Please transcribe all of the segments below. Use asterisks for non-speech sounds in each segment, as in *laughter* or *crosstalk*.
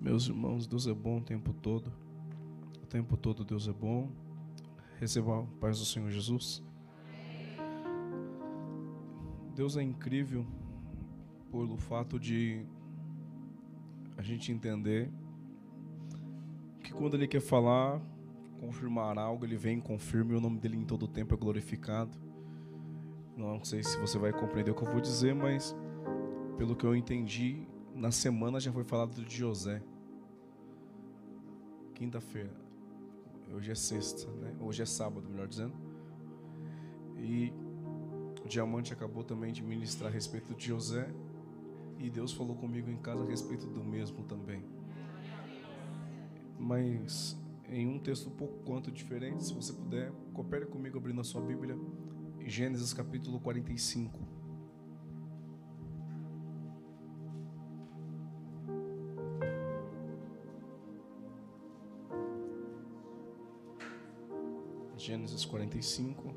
Meus irmãos, Deus é bom o tempo todo. O tempo todo Deus é bom. Receba a paz do Senhor Jesus. Deus é incrível pelo fato de a gente entender que quando Ele quer falar, confirmar algo, Ele vem, confirma e o nome dele em todo tempo é glorificado. Não sei se você vai compreender o que eu vou dizer, mas pelo que eu entendi, na semana já foi falado de José. Quinta-feira. Hoje é sexta, né? Hoje é sábado, melhor dizendo. E o Diamante acabou também de ministrar a respeito de José. E Deus falou comigo em casa a respeito do mesmo também. Mas em um texto um pouco quanto diferente, se você puder, coopere comigo abrindo a sua Bíblia. Gênesis capítulo 45. Gênesis 45.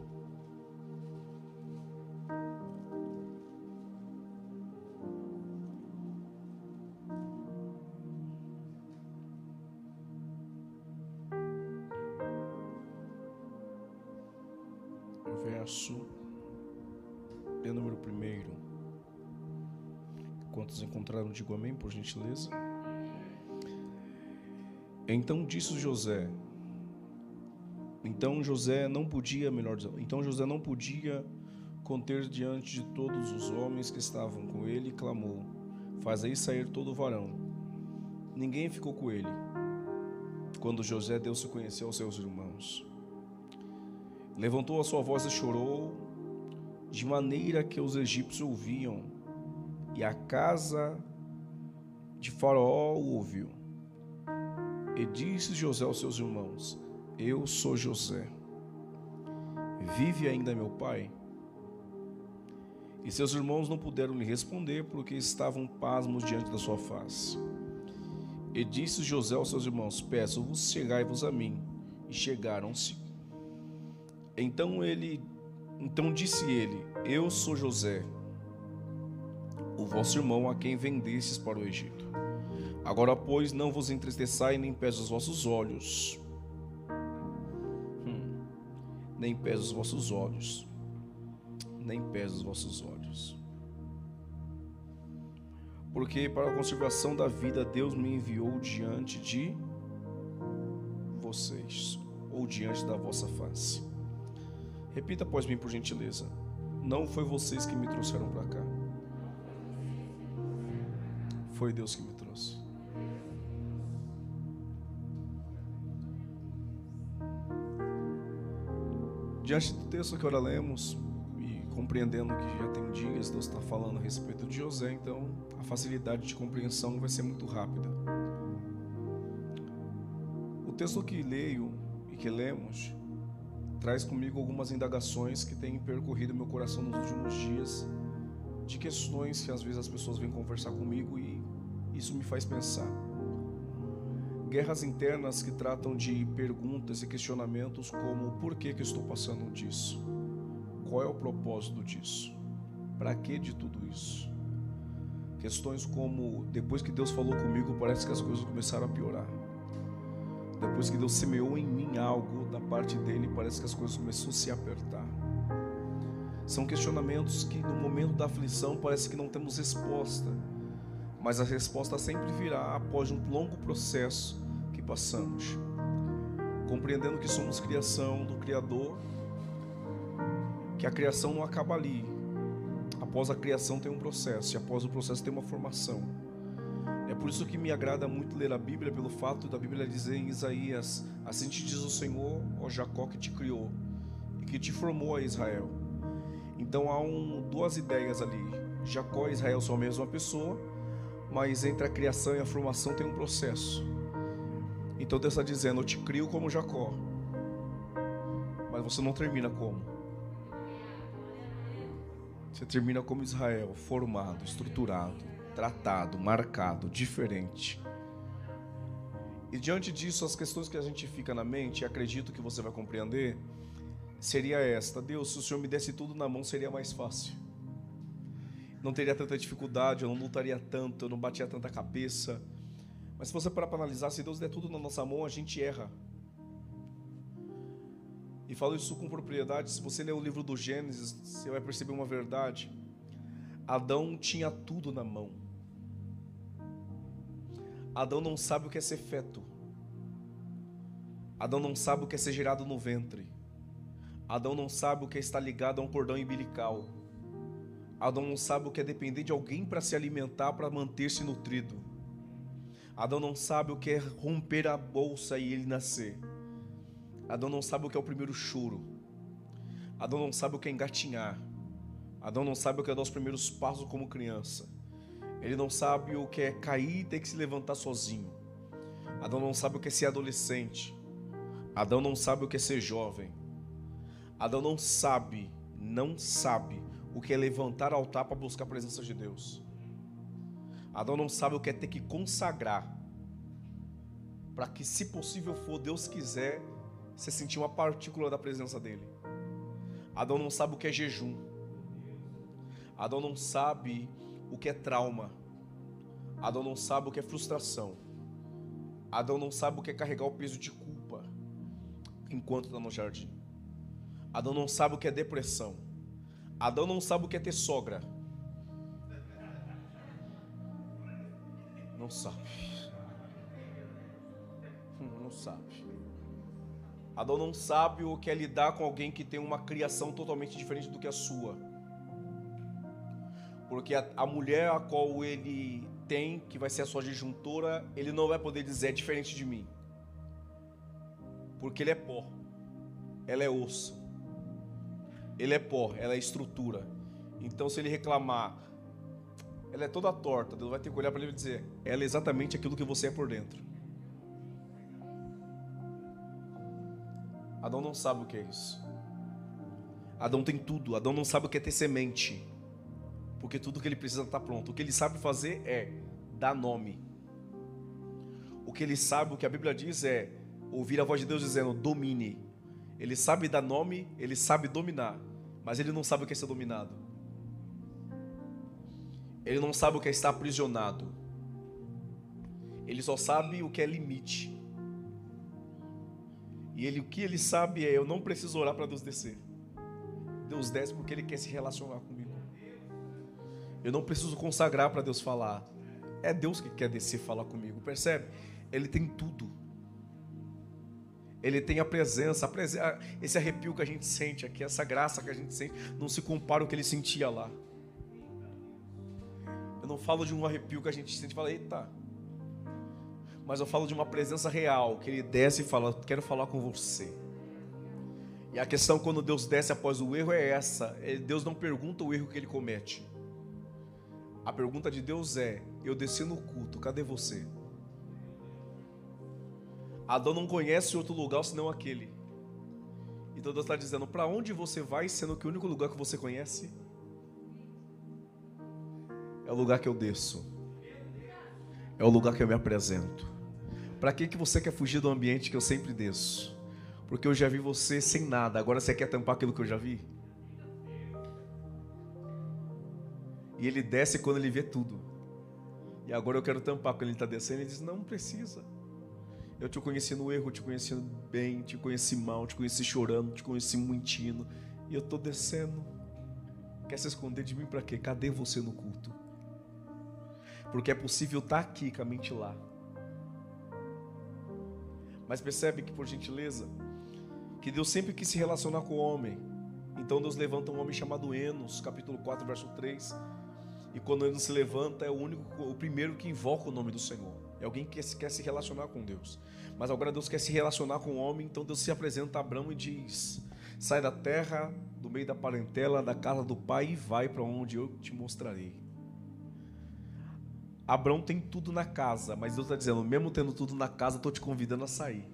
Verso de número primeiro. Quantos encontraram, digo amém, por gentileza. Então disse José: então José não podia, melhor dizendo, então José não podia conter diante de todos os homens que estavam com ele e clamou: Fazei sair todo o varão. Ninguém ficou com ele. Quando José deu-se conhecer aos seus irmãos, levantou a sua voz e chorou, de maneira que os egípcios ouviam, e a casa de Faraó o ouviu. E disse José aos seus irmãos: eu sou José. Vive ainda meu pai? E seus irmãos não puderam lhe responder porque estavam pasmos diante da sua face. E disse José aos seus irmãos: Peço-vos, chegai-vos a mim. E chegaram-se. Então ele, então disse ele: Eu sou José, o vosso irmão a quem vendestes para o Egito. Agora, pois, não vos entristeçai nem pese os vossos olhos nem pesa os vossos olhos, nem pesa os vossos olhos. Porque para a conservação da vida Deus me enviou diante de vocês, ou diante da vossa face. Repita após mim, por gentileza. Não foi vocês que me trouxeram para cá. Foi Deus que me Diante do texto que ora lemos e compreendendo que já tem dias Deus está falando a respeito de José, então a facilidade de compreensão vai ser muito rápida. O texto que leio e que lemos traz comigo algumas indagações que têm percorrido meu coração nos últimos dias, de questões que às vezes as pessoas vêm conversar comigo e isso me faz pensar guerras internas que tratam de perguntas e questionamentos como por que, que estou passando disso? Qual é o propósito disso? Para que de tudo isso? Questões como depois que Deus falou comigo, parece que as coisas começaram a piorar. Depois que Deus semeou em mim algo da parte dele, parece que as coisas começaram a se apertar. São questionamentos que no momento da aflição parece que não temos resposta mas a resposta sempre virá após um longo processo que passamos. Compreendendo que somos criação do Criador, que a criação não acaba ali. Após a criação tem um processo, e após o processo tem uma formação. É por isso que me agrada muito ler a Bíblia, pelo fato da Bíblia dizer em Isaías: Assim te diz o Senhor, ó Jacó, que te criou e que te formou a Israel. Então há um, duas ideias ali: Jacó e Israel são a mesma pessoa, mas entre a criação e a formação tem um processo. Então Deus está dizendo: Eu te crio como Jacó, mas você não termina como. Você termina como Israel, formado, estruturado, tratado, marcado, diferente. E diante disso, as questões que a gente fica na mente, e acredito que você vai compreender, seria esta: Deus, se o Senhor me desse tudo na mão, seria mais fácil não teria tanta dificuldade, eu não lutaria tanto, eu não batia tanta cabeça. Mas se você parar para analisar, se Deus der tudo na nossa mão, a gente erra. E falo isso com propriedade. Se você ler o livro do Gênesis, você vai perceber uma verdade. Adão tinha tudo na mão. Adão não sabe o que é ser feto. Adão não sabe o que é ser gerado no ventre. Adão não sabe o que é estar ligado a um cordão umbilical. Adão não sabe o que é depender de alguém para se alimentar, para manter-se nutrido. Adão não sabe o que é romper a bolsa e ele nascer. Adão não sabe o que é o primeiro choro. Adão não sabe o que é engatinhar. Adão não sabe o que é dar os primeiros passos como criança. Ele não sabe o que é cair e ter que se levantar sozinho. Adão não sabe o que é ser adolescente. Adão não sabe o que é ser jovem. Adão não sabe, não sabe o que é levantar altar para buscar a presença de Deus. Adão não sabe o que é ter que consagrar para que, se possível for, Deus quiser, você sentir uma partícula da presença dele. Adão não sabe o que é jejum. Adão não sabe o que é trauma. Adão não sabe o que é frustração. Adão não sabe o que é carregar o peso de culpa enquanto está no jardim. Adão não sabe o que é depressão. Adão não sabe o que é ter sogra. Não sabe. Hum, não sabe. Adão não sabe o que é lidar com alguém que tem uma criação totalmente diferente do que a sua. Porque a, a mulher a qual ele tem, que vai ser a sua disjuntora, ele não vai poder dizer é diferente de mim. Porque ele é pó. Ela é osso. Ele é pó, ela é estrutura. Então se ele reclamar, ela é toda torta, Deus vai ter que olhar para ele e dizer, ela é exatamente aquilo que você é por dentro. Adão não sabe o que é isso. Adão tem tudo, Adão não sabe o que é ter semente porque tudo que ele precisa está pronto. O que ele sabe fazer é dar nome. O que ele sabe, o que a Bíblia diz é ouvir a voz de Deus dizendo: domine. Ele sabe dar nome, ele sabe dominar, mas ele não sabe o que é ser dominado. Ele não sabe o que é estar aprisionado. Ele só sabe o que é limite. E ele, o que ele sabe é: eu não preciso orar para Deus descer. Deus desce porque ele quer se relacionar comigo. Eu não preciso consagrar para Deus falar. É Deus que quer descer falar comigo, percebe? Ele tem tudo. Ele tem a presença, a presença, esse arrepio que a gente sente aqui, essa graça que a gente sente, não se compara ao que ele sentia lá. Eu não falo de um arrepio que a gente sente e fala, eita. Mas eu falo de uma presença real, que ele desce e fala, quero falar com você. E a questão quando Deus desce após o erro é essa: é, Deus não pergunta o erro que ele comete. A pergunta de Deus é: eu desci no culto, cadê você? Adão não conhece outro lugar senão aquele. Então Deus está dizendo: para onde você vai, sendo que o único lugar que você conhece é o lugar que eu desço, é o lugar que eu me apresento. Para que, que você quer fugir do ambiente que eu sempre desço? Porque eu já vi você sem nada, agora você quer tampar aquilo que eu já vi? E ele desce quando ele vê tudo. E agora eu quero tampar quando ele está descendo. Ele diz: Não, não precisa. Eu te conheci no erro, te conheci bem, te conheci mal, te conheci chorando, te conheci mentindo. E eu estou descendo. Quer se esconder de mim para quê? Cadê você no culto? Porque é possível estar tá aqui com a mente lá. Mas percebe que, por gentileza, que Deus sempre quis se relacionar com o homem. Então Deus levanta um homem chamado Enos, capítulo 4, verso 3 e quando ele se levanta, é o único, o primeiro que invoca o nome do Senhor. É alguém que quer se relacionar com Deus. Mas agora Deus quer se relacionar com o homem, então Deus se apresenta a Abraão e diz: Sai da terra, do meio da parentela, da casa do pai e vai para onde eu te mostrarei. Abraão tem tudo na casa, mas Deus está dizendo: mesmo tendo tudo na casa, estou te convidando a sair.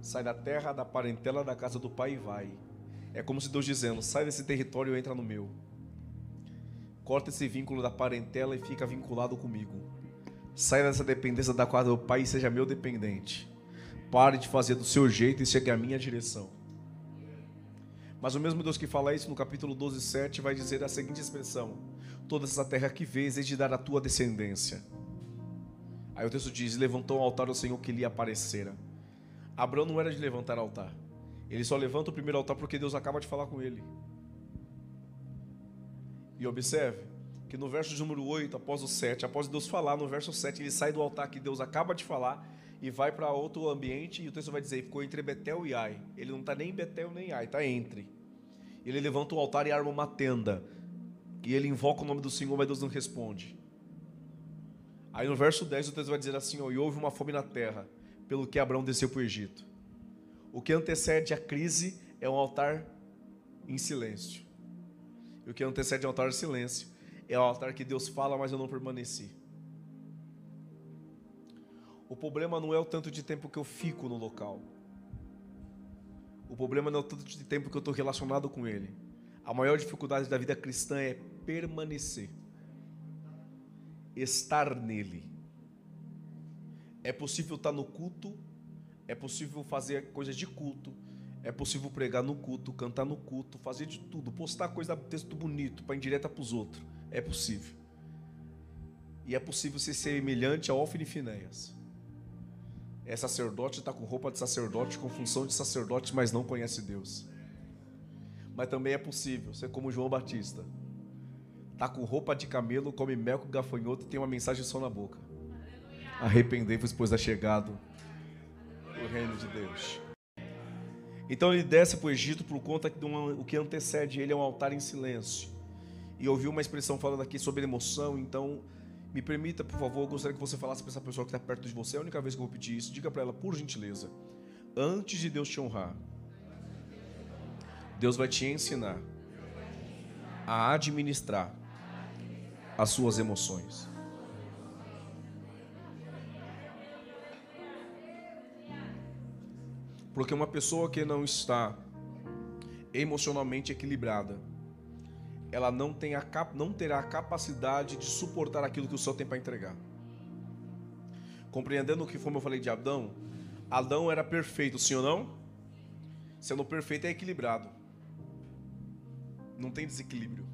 Sai da terra, da parentela, da casa do pai e vai. É como se Deus dizendo: sai desse território e entra no meu. Corta esse vínculo da parentela e fica vinculado comigo. Saia dessa dependência da qual o pai seja meu dependente. Pare de fazer do seu jeito e chegue à minha direção. Mas o mesmo Deus que fala isso no capítulo 12, 7 vai dizer a seguinte expressão: Toda essa terra que vês, é de dar a tua descendência. Aí o texto diz: levantou um altar ao Senhor que lhe aparecera. Abraão não era de levantar altar. Ele só levanta o primeiro altar porque Deus acaba de falar com ele. E observe que no verso número 8, após o 7, após Deus falar, no verso 7, ele sai do altar que Deus acaba de falar e vai para outro ambiente, e o texto vai dizer: ficou entre Betel e Ai. Ele não está nem em Betel nem em Ai, está entre. Ele levanta o altar e arma uma tenda. E ele invoca o nome do Senhor, mas Deus não responde. Aí no verso 10 o texto vai dizer assim: ó, E houve uma fome na terra, pelo que Abraão desceu para o Egito. O que antecede a crise é um altar em silêncio. E o que antecede um altar em silêncio é o altar que Deus fala, mas eu não permaneci. O problema não é o tanto de tempo que eu fico no local. O problema não é o tanto de tempo que eu estou relacionado com Ele. A maior dificuldade da vida cristã é permanecer estar nele. É possível estar no culto, é possível fazer coisas de culto, é possível pregar no culto, cantar no culto, fazer de tudo, postar coisa, texto bonito para indireta para os outros. É possível. E é possível ser semelhante a Ofne Finéias. É sacerdote, está com roupa de sacerdote, com função de sacerdote, mas não conhece Deus. Mas também é possível ser como João Batista tá com roupa de camelo, come mel com gafanhoto e tem uma mensagem só na boca. Arrependei-vos, pois é chegado o reino de Deus. Então ele desce para o Egito por conta que o que antecede ele é um altar em silêncio. E ouviu uma expressão falando aqui sobre emoção, então me permita, por favor, eu gostaria que você falasse para essa pessoa que está perto de você, é a única vez que eu vou pedir isso, diga para ela, por gentileza, antes de Deus te honrar, Deus vai te ensinar a administrar as suas emoções. Porque uma pessoa que não está emocionalmente equilibrada, ela não, tem a, não terá a capacidade de suportar aquilo que o céu tem para entregar. Compreendendo o que foi, eu falei de Adão, Adão era perfeito, sim ou não? Sendo perfeito é equilibrado. Não tem desequilíbrio.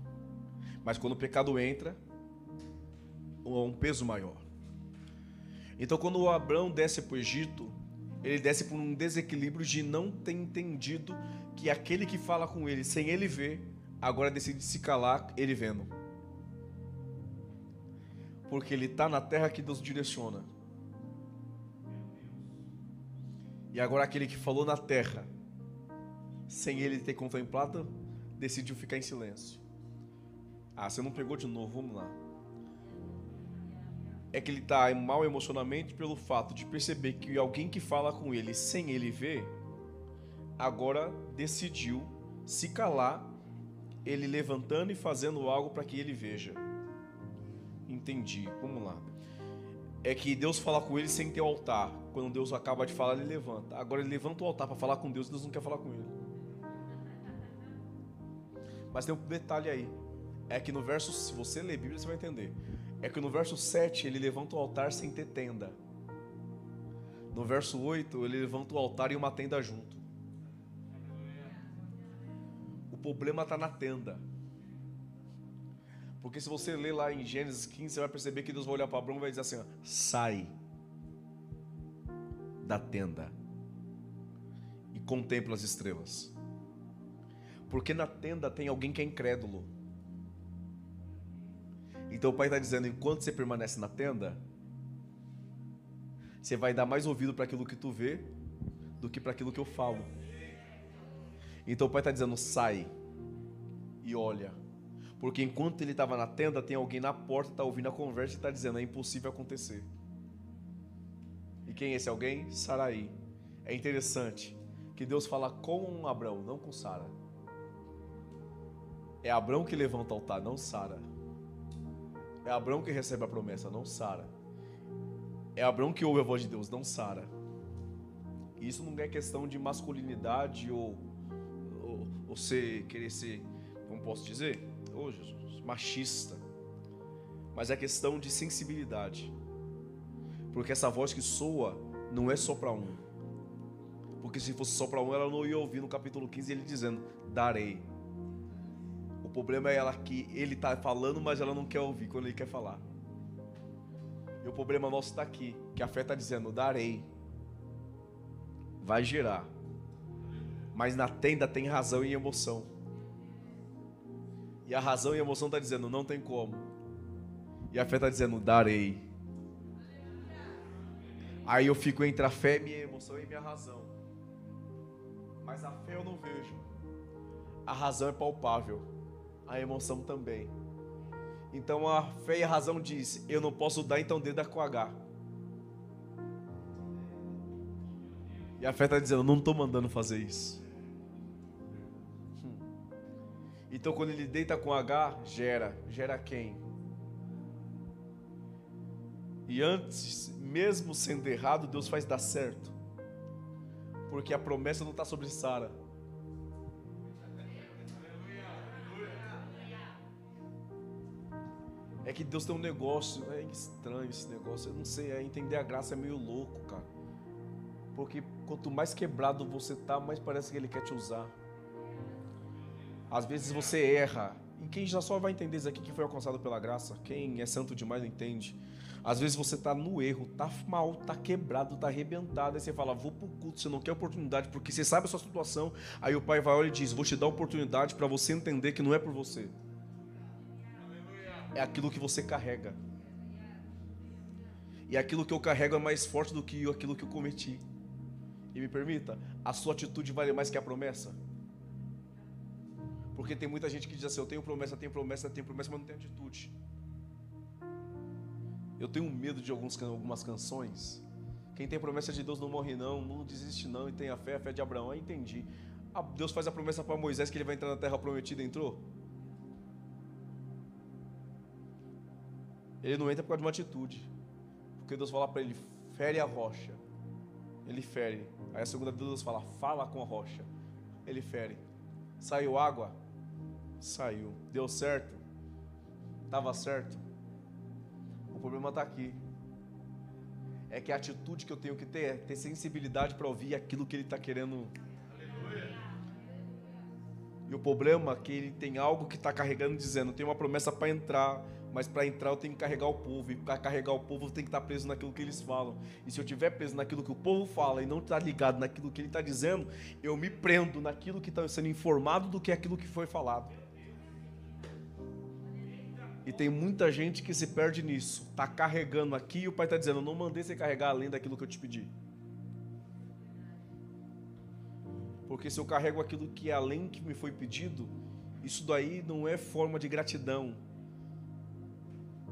Mas quando o pecado entra, um peso maior. Então, quando o Abraão desce para o Egito, ele desce por um desequilíbrio de não ter entendido que aquele que fala com ele sem ele ver, agora decide se calar, ele vendo. Porque ele está na terra que Deus direciona. E agora aquele que falou na terra, sem ele ter contemplado, decidiu ficar em silêncio. Ah, você não pegou de novo, vamos lá é que ele está mal emocionalmente pelo fato de perceber que alguém que fala com ele sem ele ver, agora decidiu se calar, ele levantando e fazendo algo para que ele veja. Entendi, vamos lá. É que Deus fala com ele sem ter o altar. Quando Deus acaba de falar, ele levanta. Agora ele levanta o altar para falar com Deus, Deus não quer falar com ele. Mas tem um detalhe aí. É que no verso, se você ler Bíblia, você vai entender é que no verso 7 ele levanta o altar sem ter tenda. No verso 8 ele levanta o altar e uma tenda junto. Problema está na tenda. Porque se você ler lá em Gênesis 15, você vai perceber que Deus vai olhar para Abraão e vai dizer assim: ó, sai da tenda e contempla as estrelas. Porque na tenda tem alguém que é incrédulo. Então o pai está dizendo: enquanto você permanece na tenda, você vai dar mais ouvido para aquilo que tu vê do que para aquilo que eu falo. Então o pai está dizendo: sai e olha. Porque enquanto ele estava na tenda, tem alguém na porta, está ouvindo a conversa e está dizendo: é impossível acontecer. E quem é esse alguém? Saraí. É interessante que Deus fala com Abraão, não com Sara. É Abraão que levanta o altar, não Sara. É Abraão que recebe a promessa, não Sara. É Abraão que ouve a voz de Deus, não Sara. Isso não é questão de masculinidade ou, ser, querer ser, como posso dizer? Oh, Jesus, machista. Mas é questão de sensibilidade. Porque essa voz que soa não é só para um. Porque se fosse só para um, ela não ia ouvir no capítulo 15 ele dizendo: Darei. O problema é ela que ele está falando, mas ela não quer ouvir quando ele quer falar. E o problema nosso está aqui, que a fé está dizendo, darei. Vai gerar. Mas na tenda tem razão e emoção. E a razão e a emoção está dizendo, não tem como. E a fé está dizendo, darei. Aí eu fico entre a fé, minha emoção e minha razão. Mas a fé eu não vejo. A razão é palpável. A emoção também. Então a fé e a razão diz: eu não posso dar, então dê da com H. E a fé está dizendo: não estou mandando fazer isso. Então quando ele deita com H, gera. Gera quem? E antes, mesmo sendo errado, Deus faz dar certo. Porque a promessa não está sobre Sara. É que Deus tem um negócio, é estranho esse negócio. Eu não sei, é entender a graça é meio louco, cara. Porque quanto mais quebrado você tá, mais parece que Ele quer te usar. Às vezes você erra. E quem já só vai entender isso aqui que foi alcançado pela graça, quem é santo demais entende. Às vezes você tá no erro, tá mal, tá quebrado, tá arrebentado. Aí você fala, vou pro culto, você não quer oportunidade, porque você sabe a sua situação. Aí o pai vai olhar e diz, vou te dar oportunidade para você entender que não é por você é aquilo que você carrega. E aquilo que eu carrego é mais forte do que aquilo que eu cometi. E me permita, a sua atitude vale mais que a promessa. Porque tem muita gente que diz assim: eu tenho promessa, tenho promessa, tenho promessa, mas não tem atitude. Eu tenho medo de alguns, algumas canções. Quem tem promessa de Deus não morre, não, não desiste, não, e tem a fé, a fé de Abraão. Eu entendi. Ah, Deus faz a promessa para Moisés que ele vai entrar na terra prometida, entrou? Ele não entra por causa de uma atitude. Porque Deus fala para ele, fere a rocha. Ele fere. Aí a segunda Deus fala, fala com a rocha. Ele fere. Saiu água? Saiu. Deu certo? Estava certo? O problema está aqui. É que a atitude que eu tenho que ter é ter sensibilidade para ouvir aquilo que ele está querendo. E o problema é que ele tem algo que está carregando, dizendo: tem uma promessa para entrar, mas para entrar eu tenho que carregar o povo, e para carregar o povo eu tenho que estar preso naquilo que eles falam. E se eu estiver preso naquilo que o povo fala e não estar ligado naquilo que ele está dizendo, eu me prendo naquilo que está sendo informado do que aquilo que foi falado. E tem muita gente que se perde nisso. Está carregando aqui e o pai está dizendo: não mandei você carregar além daquilo que eu te pedi. Porque se eu carrego aquilo que é além que me foi pedido, isso daí não é forma de gratidão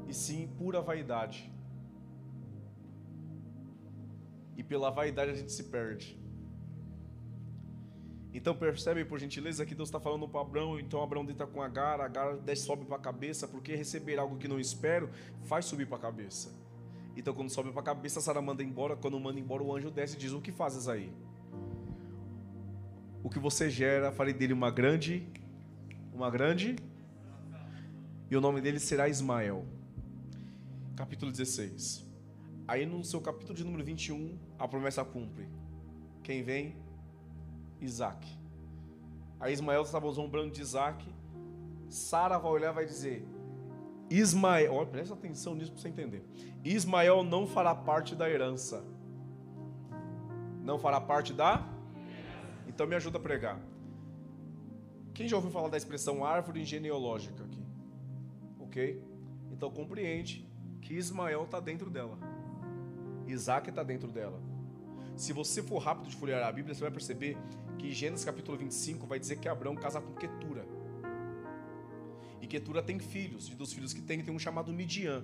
e sim pura vaidade. E pela vaidade a gente se perde. Então percebe, por gentileza, que Deus está falando para Abraão. Então Abraão deita com Agar, Agar desce, sobe para a cabeça, porque receber algo que não espero faz subir para a cabeça. Então quando sobe para a cabeça, Sara manda embora. Quando manda embora, o anjo desce e diz: O que fazes aí? O que você gera, farei dele uma grande, uma grande, e o nome dele será Ismael capítulo 16. Aí no seu capítulo de número 21, a promessa cumpre. Quem vem? Isaac. Aí Ismael estava zombrando de Isaac. Sara vai olhar e vai dizer: Ismael, olha, presta atenção nisso para você entender. Ismael não fará parte da herança. Não fará parte da? Então me ajuda a pregar. Quem já ouviu falar da expressão árvore genealógica aqui? Ok? Então compreende que Ismael está dentro dela. Isaac está dentro dela. Se você for rápido de folhear a Bíblia, você vai perceber que Gênesis capítulo 25 vai dizer que Abraão casa com Ketura. E Ketura tem filhos, e dos filhos que tem, tem um chamado Midian,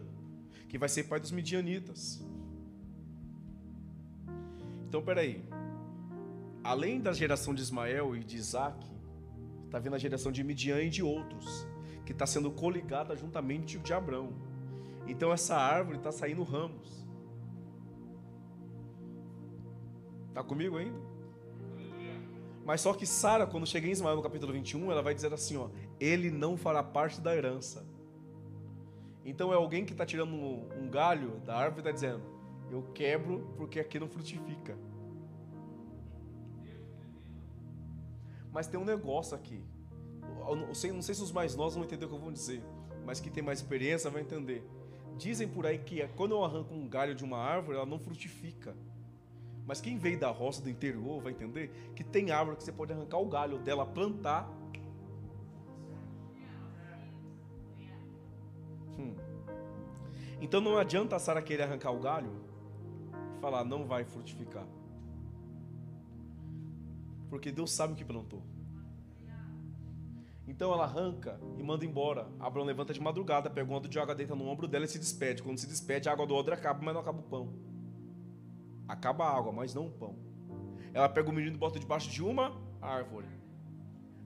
que vai ser pai dos midianitas. Então, peraí. Além da geração de Ismael e de Isaac, está vindo a geração de Midian e de outros, que está sendo coligada juntamente de Abraão. Então essa árvore está saindo ramos. Está comigo ainda? Mas só que Sara, quando chega em Ismael no capítulo 21, ela vai dizer assim: ó, ele não fará parte da herança. Então é alguém que está tirando um galho da árvore e está dizendo: eu quebro porque aqui não frutifica. Mas tem um negócio aqui. Eu não sei se os mais novos vão entender o que eu vou dizer, mas quem tem mais experiência vai entender Dizem por aí que quando eu arranco um galho de uma árvore, ela não frutifica. Mas quem veio da roça do interior vai entender que tem árvore que você pode arrancar o galho dela, plantar. Hum. Então não adianta a Sara querer arrancar o galho e falar, não vai frutificar. Porque Deus sabe o que plantou. Então ela arranca e manda embora. Abraão levanta de madrugada, pega um odre de água, deita no ombro dela e se despede. Quando se despede, a água do odre acaba, mas não acaba o pão. Acaba a água, mas não o pão. Ela pega o menino e bota debaixo de uma árvore.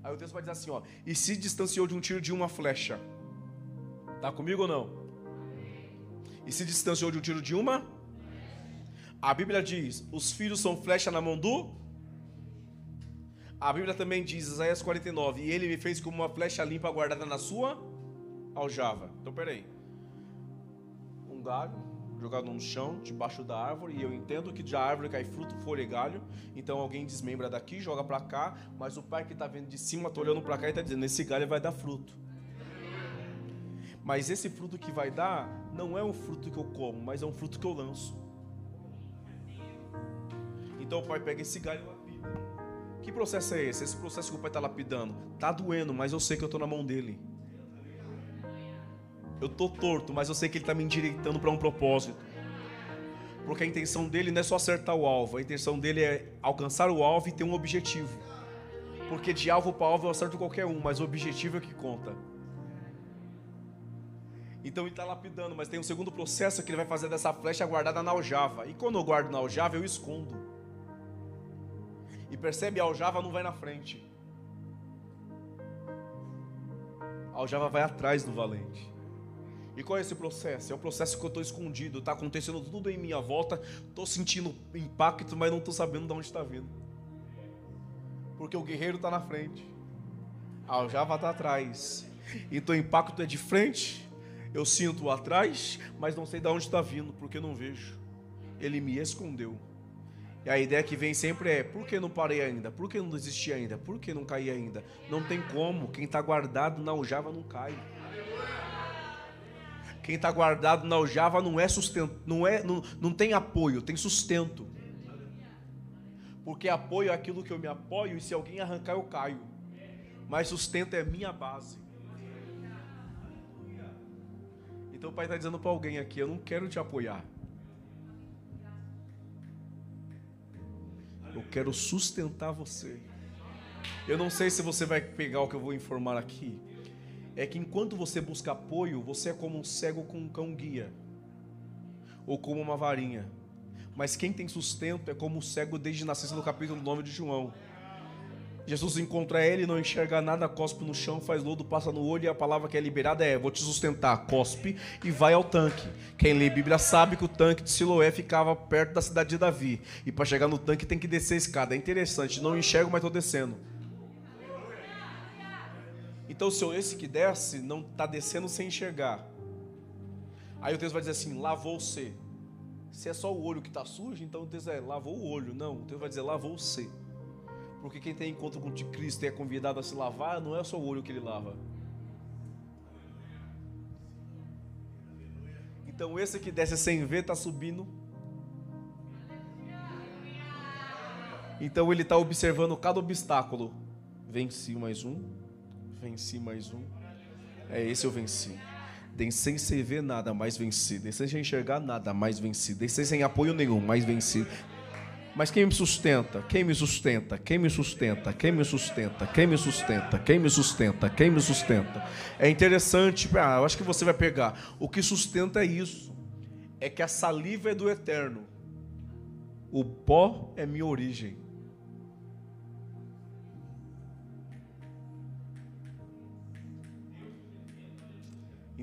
Aí o texto vai dizer assim, ó, e se distanciou de um tiro de uma flecha. Tá comigo ou não? E se distanciou de um tiro de uma? A Bíblia diz: os filhos são flecha na mão do a Bíblia também diz, Isaías 49, e ele me fez como uma flecha limpa guardada na sua aljava. Então, peraí. Um galho jogado no chão, debaixo da árvore, e eu entendo que de árvore cai fruto, folha e galho. Então alguém desmembra daqui, joga para cá, mas o pai que está vendo de cima está olhando para cá e está dizendo: esse galho vai dar fruto. Mas esse fruto que vai dar não é um fruto que eu como, mas é um fruto que eu lanço. Então o pai pega esse galho que processo é esse? Esse processo que o pai está lapidando. Tá doendo, mas eu sei que eu estou na mão dele. Eu estou torto, mas eu sei que ele está me endireitando para um propósito. Porque a intenção dele não é só acertar o alvo, a intenção dele é alcançar o alvo e ter um objetivo. Porque de alvo para alvo eu acerto qualquer um, mas o objetivo é que conta. Então ele está lapidando, mas tem um segundo processo que ele vai fazer dessa flecha guardada na aljava. E quando eu guardo na aljava, eu escondo. E percebe, a aljava não vai na frente. A aljava vai atrás do valente. E qual é esse processo? É o processo que eu estou escondido, está acontecendo tudo em minha volta, estou sentindo impacto, mas não estou sabendo de onde está vindo. Porque o guerreiro está na frente, a aljava está atrás. Então o impacto é de frente, eu sinto atrás, mas não sei de onde está vindo, porque não vejo. Ele me escondeu. E a ideia que vem sempre é: por que não parei ainda? Por que não desisti ainda? Por que não caí ainda? Não tem como. Quem está guardado na aljava não cai. Quem está guardado na aljava não é sustento, não é, não, não tem apoio, tem sustento. Porque apoio é aquilo que eu me apoio e se alguém arrancar eu caio. Mas sustento é minha base. Então o pai está dizendo para alguém aqui: eu não quero te apoiar. Eu quero sustentar você. Eu não sei se você vai pegar o que eu vou informar aqui. É que enquanto você busca apoio, você é como um cego com um cão guia, ou como uma varinha. Mas quem tem sustento é como o cego desde nascença no capítulo 9 de João. Jesus encontra ele, não enxerga nada, cospe no chão, faz lodo, passa no olho e a palavra que é liberada é: Vou te sustentar, cospe e vai ao tanque. Quem lê Bíblia sabe que o tanque de Siloé ficava perto da cidade de Davi. E para chegar no tanque tem que descer a escada. É interessante, não enxergo, mas estou descendo. Então, se esse que desce não está descendo sem enxergar. Aí o texto vai dizer assim: lavou-se. Se é só o olho que está sujo, então o texto é lavou o olho. Não, o texto vai dizer lavou-se. Porque quem tem encontro com Cristo e é convidado a se lavar, não é só o olho que ele lava. Então esse que desce sem ver está subindo. Então ele está observando cada obstáculo. Venci mais um. Venci mais um. É esse eu venci. Descei sem ver nada, mais venci. Descei sem enxergar nada, mais venci. Descei sem apoio nenhum, mais venci. Mas quem me sustenta? Quem me sustenta? Quem me sustenta? Quem me sustenta? Quem me sustenta? Quem me sustenta? Quem me sustenta? É interessante, ah, eu acho que você vai pegar. O que sustenta é isso. É que a saliva é do eterno. O pó é minha origem.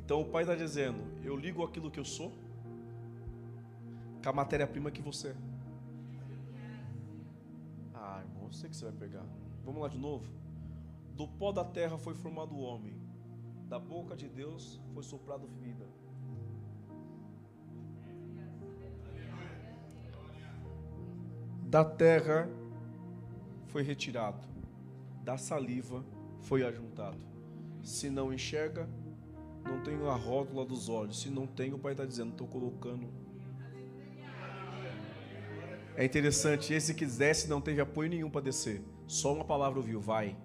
Então o pai está dizendo: eu ligo aquilo que eu sou com a matéria-prima que você é. sei que você vai pegar. Vamos lá de novo. Do pó da terra foi formado o homem, da boca de Deus foi soprado vida. Da terra foi retirado, da saliva foi ajuntado. Se não enxerga, Não tenho a rótula dos olhos. Se não tenho, o pai está dizendo, estou colocando. É interessante, esse que desce não teve apoio nenhum para descer. Só uma palavra ouviu, vai.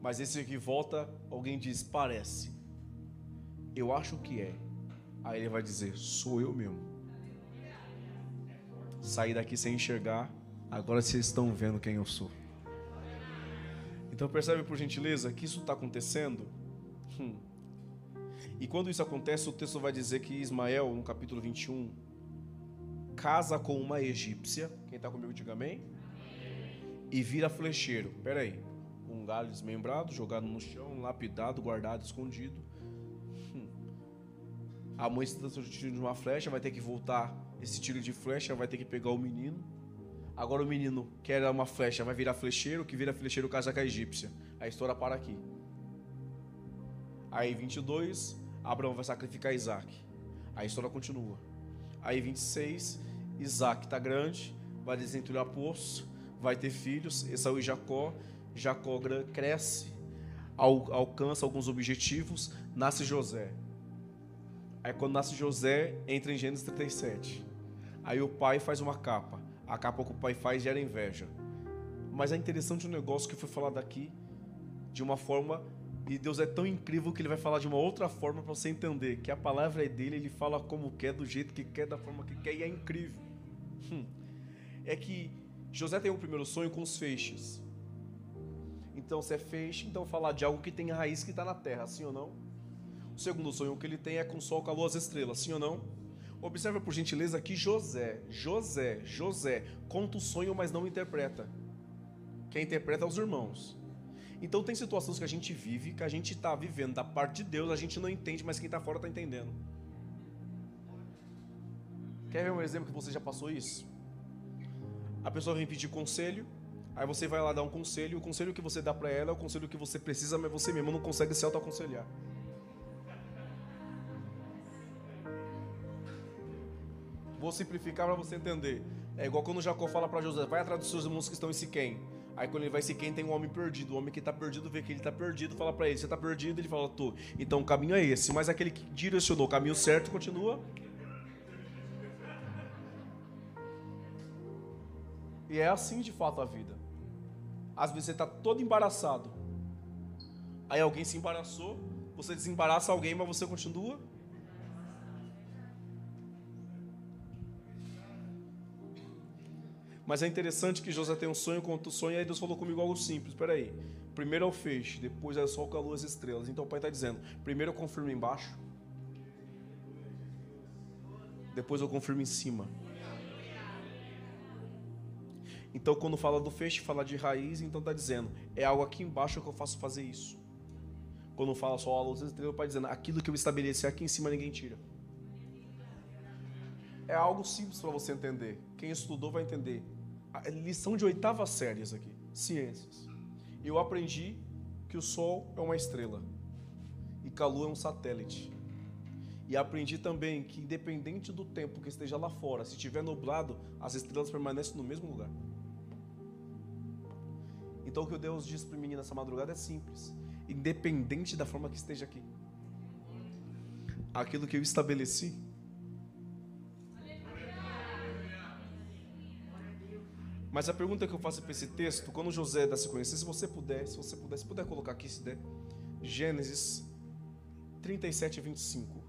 Mas esse que volta, alguém diz, parece. Eu acho que é. Aí ele vai dizer, sou eu mesmo. Saí daqui sem enxergar, agora vocês estão vendo quem eu sou. Então percebe por gentileza que isso está acontecendo. Hum. E quando isso acontece, o texto vai dizer que Ismael, no capítulo 21, casa com uma egípcia. Quem está comigo, diga amém. E vira flecheiro. Pera aí um galho desmembrado, jogado no chão, lapidado, guardado, escondido. Hum. A mãe dando tiro de uma flecha, vai ter que voltar esse tiro de flecha, vai ter que pegar o menino. Agora o menino quer uma flecha, vai virar flecheiro, que vira flecheiro casa com a egípcia. A história para aqui. Aí 22, Abraão vai sacrificar Isaac. A história continua. Aí 26, Isaac está grande, vai desentulhar poço, vai ter filhos, Esaú e Jacó, Jacó cresce, alcança alguns objetivos, nasce José. Aí quando nasce José, entra em Gênesis 37. Aí o pai faz uma capa. A capa que o pai faz gera inveja. Mas é interessante um negócio que foi falado aqui de uma forma e Deus é tão incrível que ele vai falar de uma outra forma para você entender que a palavra é dele, ele fala como quer, do jeito que quer, da forma que quer e é incrível. Hum. É que José tem um primeiro sonho com os feixes. Então, se é feixe, então falar de algo que tem raiz que está na terra, sim ou não? O segundo sonho que ele tem é com o sol, a lua, as estrelas, sim ou não? Observa por gentileza que José, José, José conta o sonho, mas não interpreta. Quem interpreta é os irmãos. Então tem situações que a gente vive, que a gente está vivendo da parte de Deus, a gente não entende, mas quem está fora está entendendo. Quer ver um exemplo que você já passou isso? A pessoa vem pedir conselho, Aí você vai lá dar um conselho, o conselho que você dá para ela é o conselho que você precisa, mas você mesmo não consegue se autoaconselhar. Vou simplificar para você entender. É igual quando Jacó fala para José: vai atrás dos seus irmãos que estão em Siquém. Aí quando ele vai em Siquém tem um homem perdido. O homem que está perdido vê que ele está perdido, fala para ele: você está perdido? Ele fala: tô. Então o caminho é esse. Mas aquele que direcionou o caminho certo continua E é assim de fato a vida. Às vezes você está todo embaraçado. Aí alguém se embaraçou, você desembaraça alguém, mas você continua. Mas é interessante que José tem um sonho contra o sonho, e aí Deus falou comigo algo simples. Espera aí. Primeiro é o feixe, depois é o com a lua as estrelas. Então o pai está dizendo: primeiro eu confirmo embaixo, depois eu confirmo em cima. Então, quando fala do feixe, fala de raiz, então está dizendo, é algo aqui embaixo que eu faço fazer isso. Quando fala só a luz estrela, está dizendo, aquilo que eu estabeleci aqui em cima ninguém tira. É algo simples para você entender. Quem estudou vai entender. Lição de oitava série isso aqui, ciências. Eu aprendi que o Sol é uma estrela e Lua é um satélite. E aprendi também que independente do tempo que esteja lá fora, se estiver nublado, as estrelas permanecem no mesmo lugar. Então o que Deus diz para mim nessa madrugada é simples, independente da forma que esteja aqui. Aquilo que eu estabeleci. Mas a pergunta que eu faço para esse texto, quando José dá sequência, se você puder, se você puder, se puder colocar aqui, se der, Gênesis 37, 25.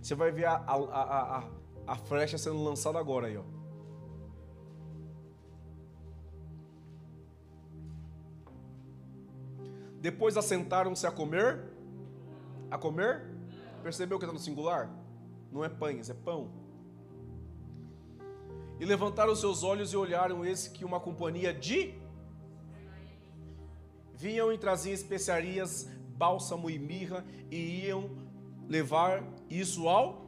Você vai ver a, a, a, a, flecha sendo lançada agora aí, ó. Depois assentaram-se a comer. A comer? Percebeu que está no singular? Não é pães, é pão. E levantaram seus olhos e olharam esse que uma companhia de vinham e traziam especiarias, bálsamo e mirra e iam levar isso ao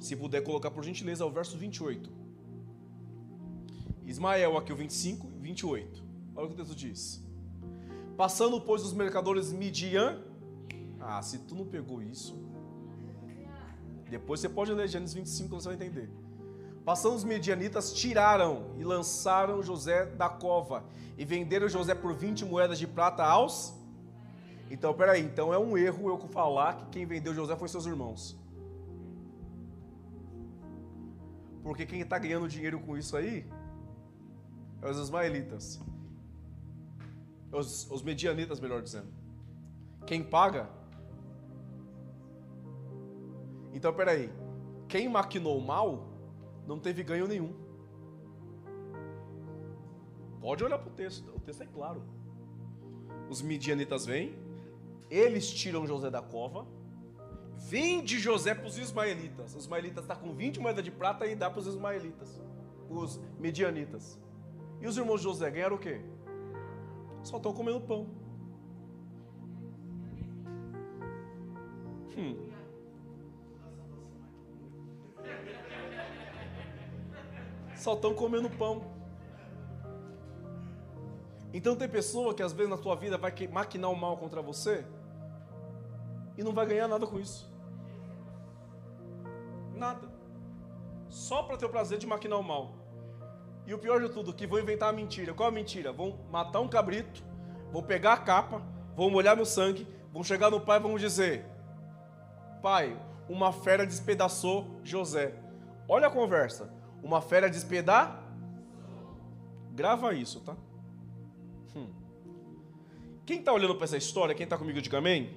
se puder colocar por gentileza ao verso 28. Ismael aqui o 25 e 28. Olha o que o texto diz. Passando, pois, os mercadores Midian. Ah, se tu não pegou isso. Depois você pode ler Gênesis 25, você vai entender. Passando os medianitas, tiraram e lançaram José da cova e venderam José por 20 moedas de prata aos. Então, peraí, então é um erro eu falar que quem vendeu José foi seus irmãos. Porque quem está ganhando dinheiro com isso aí é os ismaelitas. Os, os medianitas, melhor dizendo. Quem paga? Então, peraí. Quem maquinou mal não teve ganho nenhum. Pode olhar para o texto, o texto é claro. Os midianitas vêm, eles tiram José da cova, Vende José para os ismaelitas. Os ismaelitas estão tá com 20 moedas de prata e dá para os ismaelitas, os medianitas. E os irmãos de José ganharam o quê? Só estão comendo pão. Hum. Só estão comendo pão. Então tem pessoa que às vezes na tua vida vai maquinar o mal contra você e não vai ganhar nada com isso. Nada. Só para ter o prazer de maquinar o mal. E o pior de tudo, que vão inventar a mentira. Qual a mentira? Vão matar um cabrito, vão pegar a capa, vão molhar meu sangue, vão chegar no pai e vão dizer: Pai, uma fera despedaçou José. Olha a conversa. Uma fera despedar? Grava isso, tá? Hum. Quem está olhando para essa história, quem está comigo, diga amém.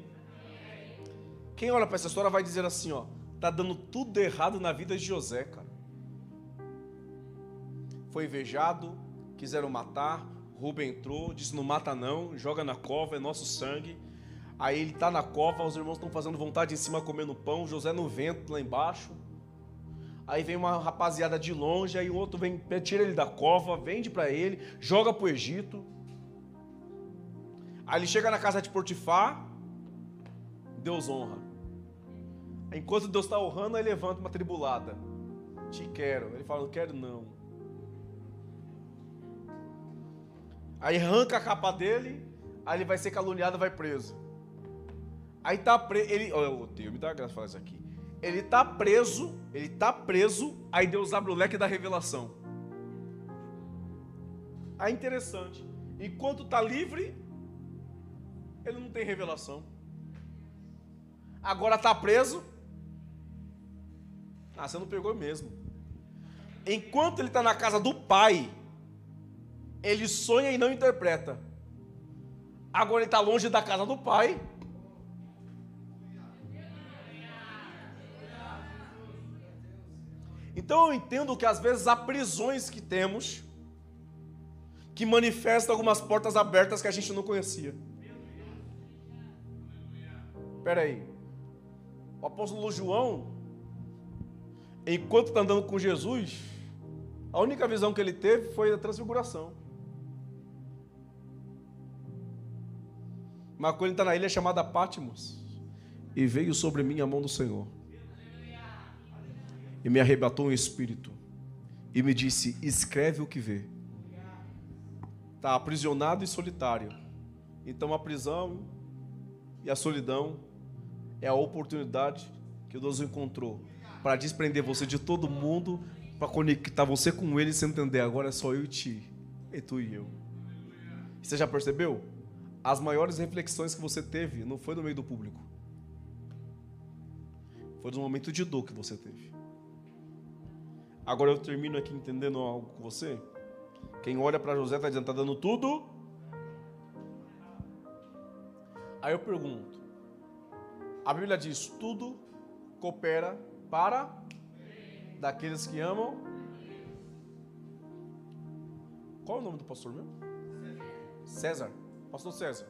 Quem olha para essa história vai dizer assim, ó, tá dando tudo errado na vida de José, cara. Foi invejado, quiseram matar, Rubem entrou, disse não mata não, joga na cova, é nosso sangue. Aí ele tá na cova, os irmãos estão fazendo vontade em cima comendo pão, José no vento lá embaixo. Aí vem uma rapaziada de longe, aí o outro vem, tira ele da cova, vende para ele, joga pro Egito. Aí ele chega na casa de Portifar, Deus honra. Enquanto Deus está honrando, ele levanta uma tribulada. Te quero. Ele fala, não quero não. Aí arranca a capa dele, aí ele vai ser caluniado vai preso. Aí tá preso. Ele. Oh, Deus, me dá graça falar isso aqui. Ele tá preso, ele tá preso, aí Deus abre o leque da revelação. Aí interessante. Enquanto tá livre, ele não tem revelação. Agora tá preso, ah, você não pegou mesmo. Enquanto ele está na casa do pai, ele sonha e não interpreta. Agora ele está longe da casa do pai. Então eu entendo que às vezes há prisões que temos que manifestam algumas portas abertas que a gente não conhecia. Espera aí. O apóstolo João, enquanto está andando com Jesus, a única visão que ele teve foi a transfiguração. Mas quando ele está na ilha chamada Pátimos, e veio sobre mim a mão do Senhor, e me arrebatou um espírito, e me disse: Escreve o que vê. Está aprisionado e solitário. Então a prisão e a solidão é a oportunidade que Deus encontrou para desprender você de todo mundo, para conectar você com ele e você entender agora é só eu e ti, e tu e eu. Você já percebeu? As maiores reflexões que você teve não foi no meio do público. Foi no momento de dor que você teve. Agora eu termino aqui entendendo algo com você. Quem olha para José está dizendo, está dando tudo. Aí eu pergunto. A Bíblia diz: tudo coopera para daqueles que amam. Qual é o nome do pastor mesmo? César. Pastor César.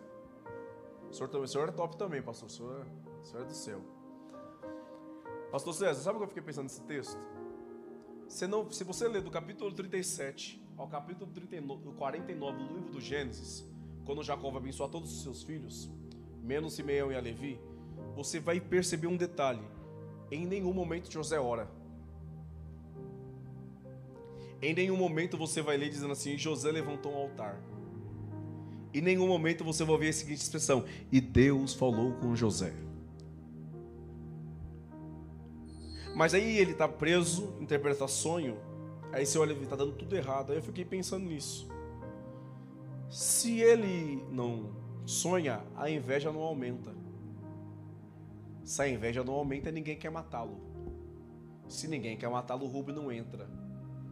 O senhor, o senhor é top também, pastor. O senhor, o senhor é do céu. Pastor César, sabe o que eu fiquei pensando nesse texto? Se, não, se você ler do capítulo 37 ao capítulo 39, 49 do livro do Gênesis, quando Jacó vai abençoar todos os seus filhos, menos Simeão e a Levi, você vai perceber um detalhe em nenhum momento José ora. Em nenhum momento você vai ler dizendo assim: José levantou um altar. Em nenhum momento você vai ouvir a seguinte expressão: E Deus falou com José. Mas aí ele está preso, interpreta sonho, Aí você olha, está dando tudo errado. Aí eu fiquei pensando nisso. Se ele não sonha, a inveja não aumenta. Se a inveja não aumenta, ninguém quer matá-lo. Se ninguém quer matá-lo, Rubem não entra.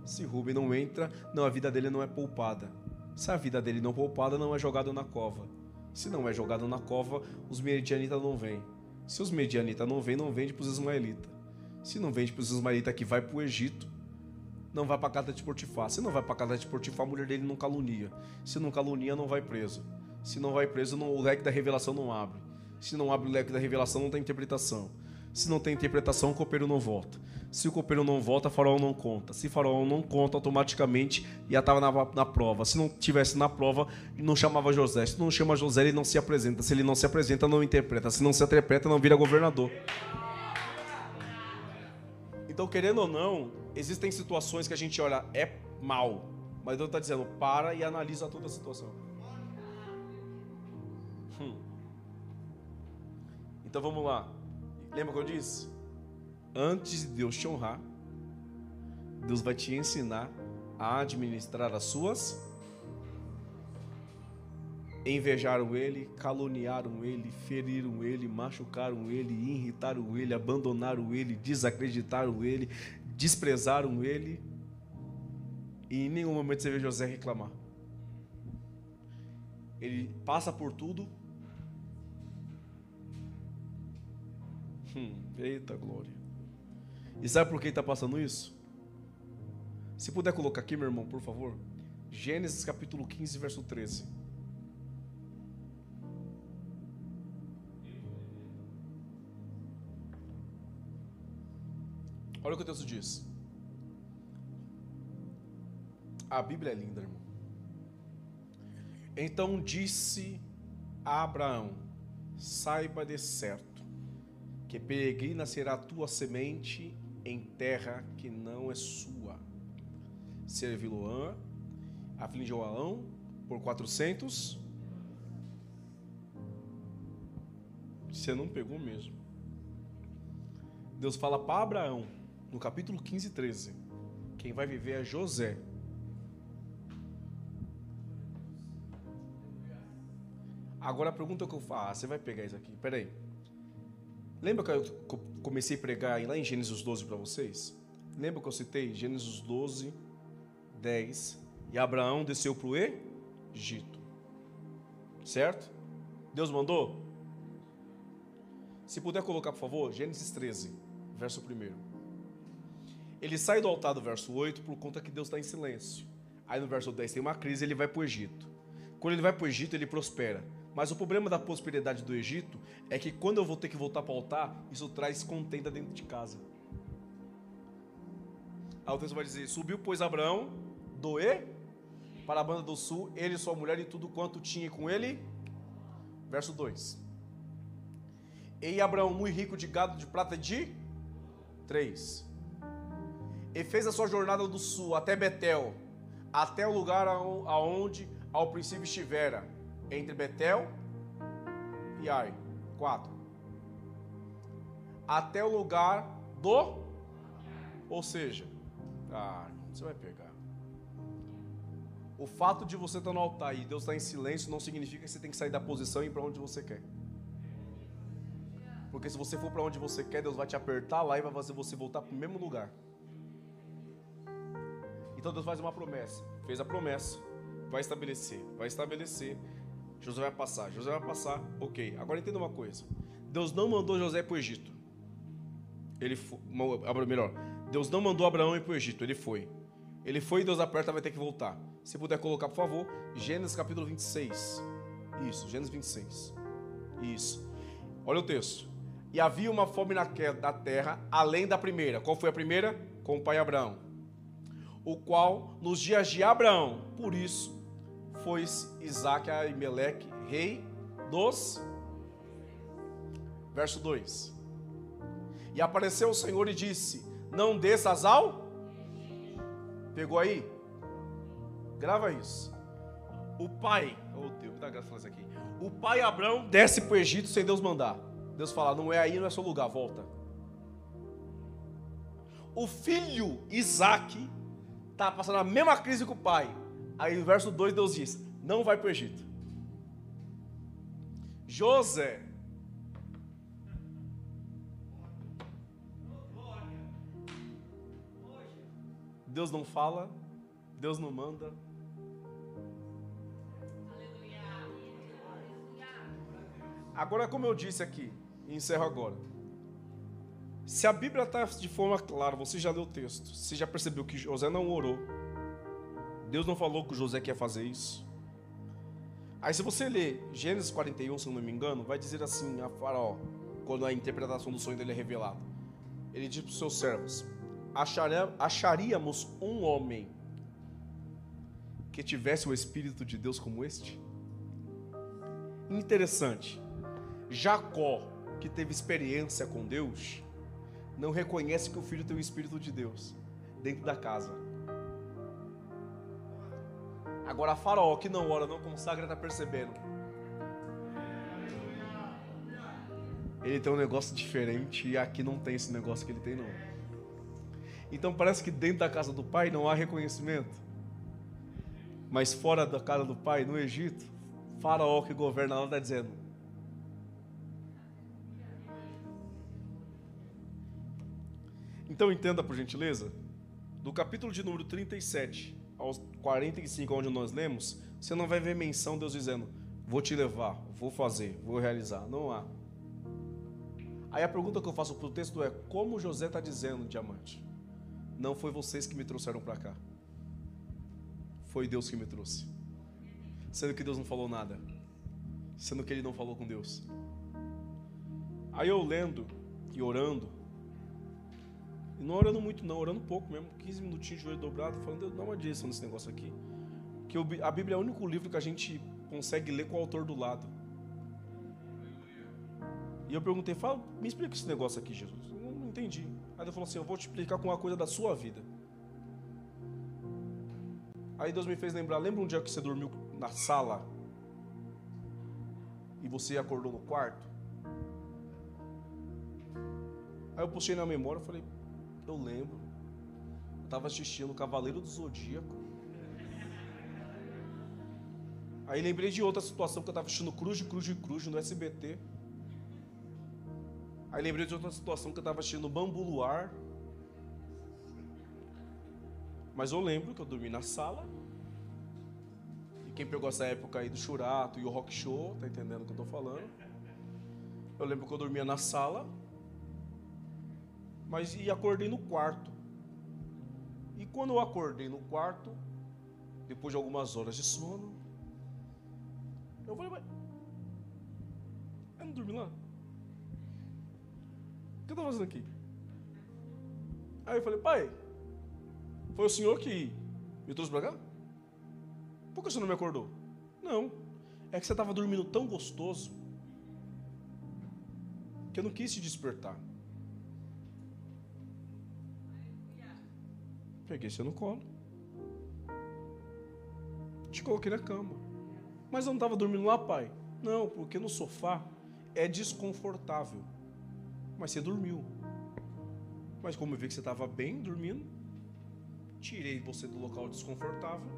Se Rubem não entra, não, a vida dele não é poupada. Se a vida dele não é poupada, não é jogado na cova. Se não é jogado na cova, os medianitas não vêm. Se os medianitas não vêm, não vende para os ismaelitas. Se não vende para os ismaelitas que vai para o Egito, não vai para a casa de Portifar. Se não vai para a casa de Portifar, a mulher dele não calunia. Se não calunia, não vai preso. Se não vai preso, não, o leque da revelação não abre. Se não abre o leque da revelação, não tem interpretação. Se não tem interpretação, o copeiro não volta. Se o copeiro não volta, faraó não conta. Se faraó não conta, automaticamente já estava na, na prova. Se não tivesse na prova, não chamava José. Se não chama José, ele não se apresenta. Se ele não se apresenta, não interpreta. Se não se interpreta, não vira governador. Então, querendo ou não, existem situações que a gente olha, é mal. Mas Deus está dizendo, para e analisa toda a situação. Hum. Então vamos lá. Lembra que eu disse? Antes de Deus te honrar, Deus vai te ensinar a administrar as suas. Invejaram ele, caluniaram ele, feriram ele, machucaram ele, irritaram ele, abandonaram ele, desacreditaram ele, desprezaram ele. E em nenhum momento você vê José reclamar. Ele passa por tudo. Hum, eita glória. E sabe por que está passando isso? Se puder colocar aqui, meu irmão, por favor. Gênesis capítulo 15, verso 13. Olha o que o texto diz. A Bíblia é linda, irmão. Então disse a Abraão: Saiba de certo que peregrina será a tua semente em terra que não é sua. Servi-lo-ã, afligiu Aão por 400. Você não pegou mesmo. Deus fala para Abraão, no capítulo 15 e 13: quem vai viver é José. Agora a pergunta que eu faço, ah, você vai pegar isso aqui, peraí. Lembra que eu comecei a pregar lá em Gênesis 12 para vocês? Lembra que eu citei Gênesis 12, 10? E Abraão desceu para o Egito. Certo? Deus mandou? Se puder colocar, por favor, Gênesis 13, verso 1. Ele sai do altar do verso 8 por conta que Deus está em silêncio. Aí no verso 10 tem uma crise, ele vai para o Egito. Quando ele vai para o Egito, ele prospera. Mas o problema da prosperidade do Egito é que quando eu vou ter que voltar para o altar, isso traz contenda dentro de casa. Aí o texto vai dizer: Subiu, pois, Abraão do E para a banda do sul, ele sua mulher e tudo quanto tinha com ele. Verso 2. E Abraão, muito rico de gado de prata de 3. E fez a sua jornada do sul até Betel, até o lugar aonde ao princípio estivera entre Betel e Ai. Quatro. Até o lugar do. Ou seja, ah, você vai pegar. O fato de você estar no altar e Deus estar em silêncio não significa que você tem que sair da posição e ir para onde você quer. Porque se você for para onde você quer, Deus vai te apertar lá e vai fazer você voltar para o mesmo lugar. Então Deus faz uma promessa. Fez a promessa, vai estabelecer, vai estabelecer. José vai passar, José vai passar, ok. Agora entenda uma coisa: Deus não mandou José para o Egito. Ele foi, melhor, Deus não mandou Abraão ir para o Egito, ele foi. Ele foi e Deus aperta, vai ter que voltar. Se puder colocar, por favor, Gênesis capítulo 26. Isso, Gênesis 26. Isso. Olha o texto. E havia uma fome na terra, além da primeira. Qual foi a primeira? Com o pai Abraão. O qual, nos dias de Abraão, por isso, foi Isaac a Imeleque, rei dos. Verso 2. E apareceu o Senhor e disse: Não desças ao. Pegou aí? Grava isso. O pai, oh Deus, me dá graça fazer aqui. O pai Abraão desce para o Egito sem Deus mandar. Deus fala: Não é aí, não é seu lugar, volta. O filho Isaac Está passando a mesma crise que o pai. Aí no verso 2 Deus diz: Não vai para o Egito. José. Deus não fala, Deus não manda. Agora, como eu disse aqui, e encerro agora. Se a Bíblia está de forma clara, você já leu o texto, você já percebeu que José não orou. Deus não falou que José quer fazer isso. Aí se você ler Gênesis 41, se não me engano, vai dizer assim a Faraó, quando a interpretação do sonho dele é revelada. Ele diz para os seus servos: acharíamos um homem que tivesse o Espírito de Deus como este? Interessante. Jacó, que teve experiência com Deus, não reconhece que o filho tem o Espírito de Deus dentro da casa. Agora, Faraó que não ora, não consagra, está percebendo. Ele tem um negócio diferente e aqui não tem esse negócio que ele tem, não. Então parece que dentro da casa do pai não há reconhecimento. Mas fora da casa do pai, no Egito, Faraó que governa lá está dizendo: Então entenda por gentileza, do capítulo de número 37 aos 45, onde nós lemos, você não vai ver menção Deus dizendo: Vou te levar, vou fazer, vou realizar. Não há. Aí a pergunta que eu faço para o texto é: Como José está dizendo, diamante? Não foi vocês que me trouxeram para cá. Foi Deus que me trouxe. Sendo que Deus não falou nada. Sendo que ele não falou com Deus. Aí eu lendo e orando, e não orando muito, não, orando pouco mesmo, 15 minutinhos joelho dobrado, falando, dá uma direção nesse negócio aqui. Que a Bíblia é o único livro que a gente consegue ler com o autor do lado. E eu perguntei, fala, me explica esse negócio aqui, Jesus. Eu não entendi. Aí Deus falou assim: Eu vou te explicar com uma coisa da sua vida. Aí Deus me fez lembrar: lembra um dia que você dormiu na sala e você acordou no quarto? Aí eu puxei na memória e falei: eu lembro. Eu estava assistindo Cavaleiro do Zodíaco. Aí lembrei de outra situação que eu estava assistindo Cruz Cruz Cruz no SBT. Aí lembrei de outra situação que eu estava assistindo Bambu Luar. Mas eu lembro que eu dormi na sala. E quem pegou essa época aí do Churato e o Rock Show, tá entendendo o que eu tô falando? Eu lembro que eu dormia na sala mas e acordei no quarto. E quando eu acordei no quarto, depois de algumas horas de sono, eu falei, mas eu não dormi lá? O que eu estou fazendo aqui? Aí eu falei, pai, foi o senhor que me trouxe para cá? Por que você não me acordou? Não, é que você estava dormindo tão gostoso que eu não quis te despertar. Peguei você no colo. Te coloquei na cama. Mas eu não estava dormindo lá, pai? Não, porque no sofá é desconfortável. Mas você dormiu. Mas como eu vi que você estava bem dormindo, tirei você do local desconfortável.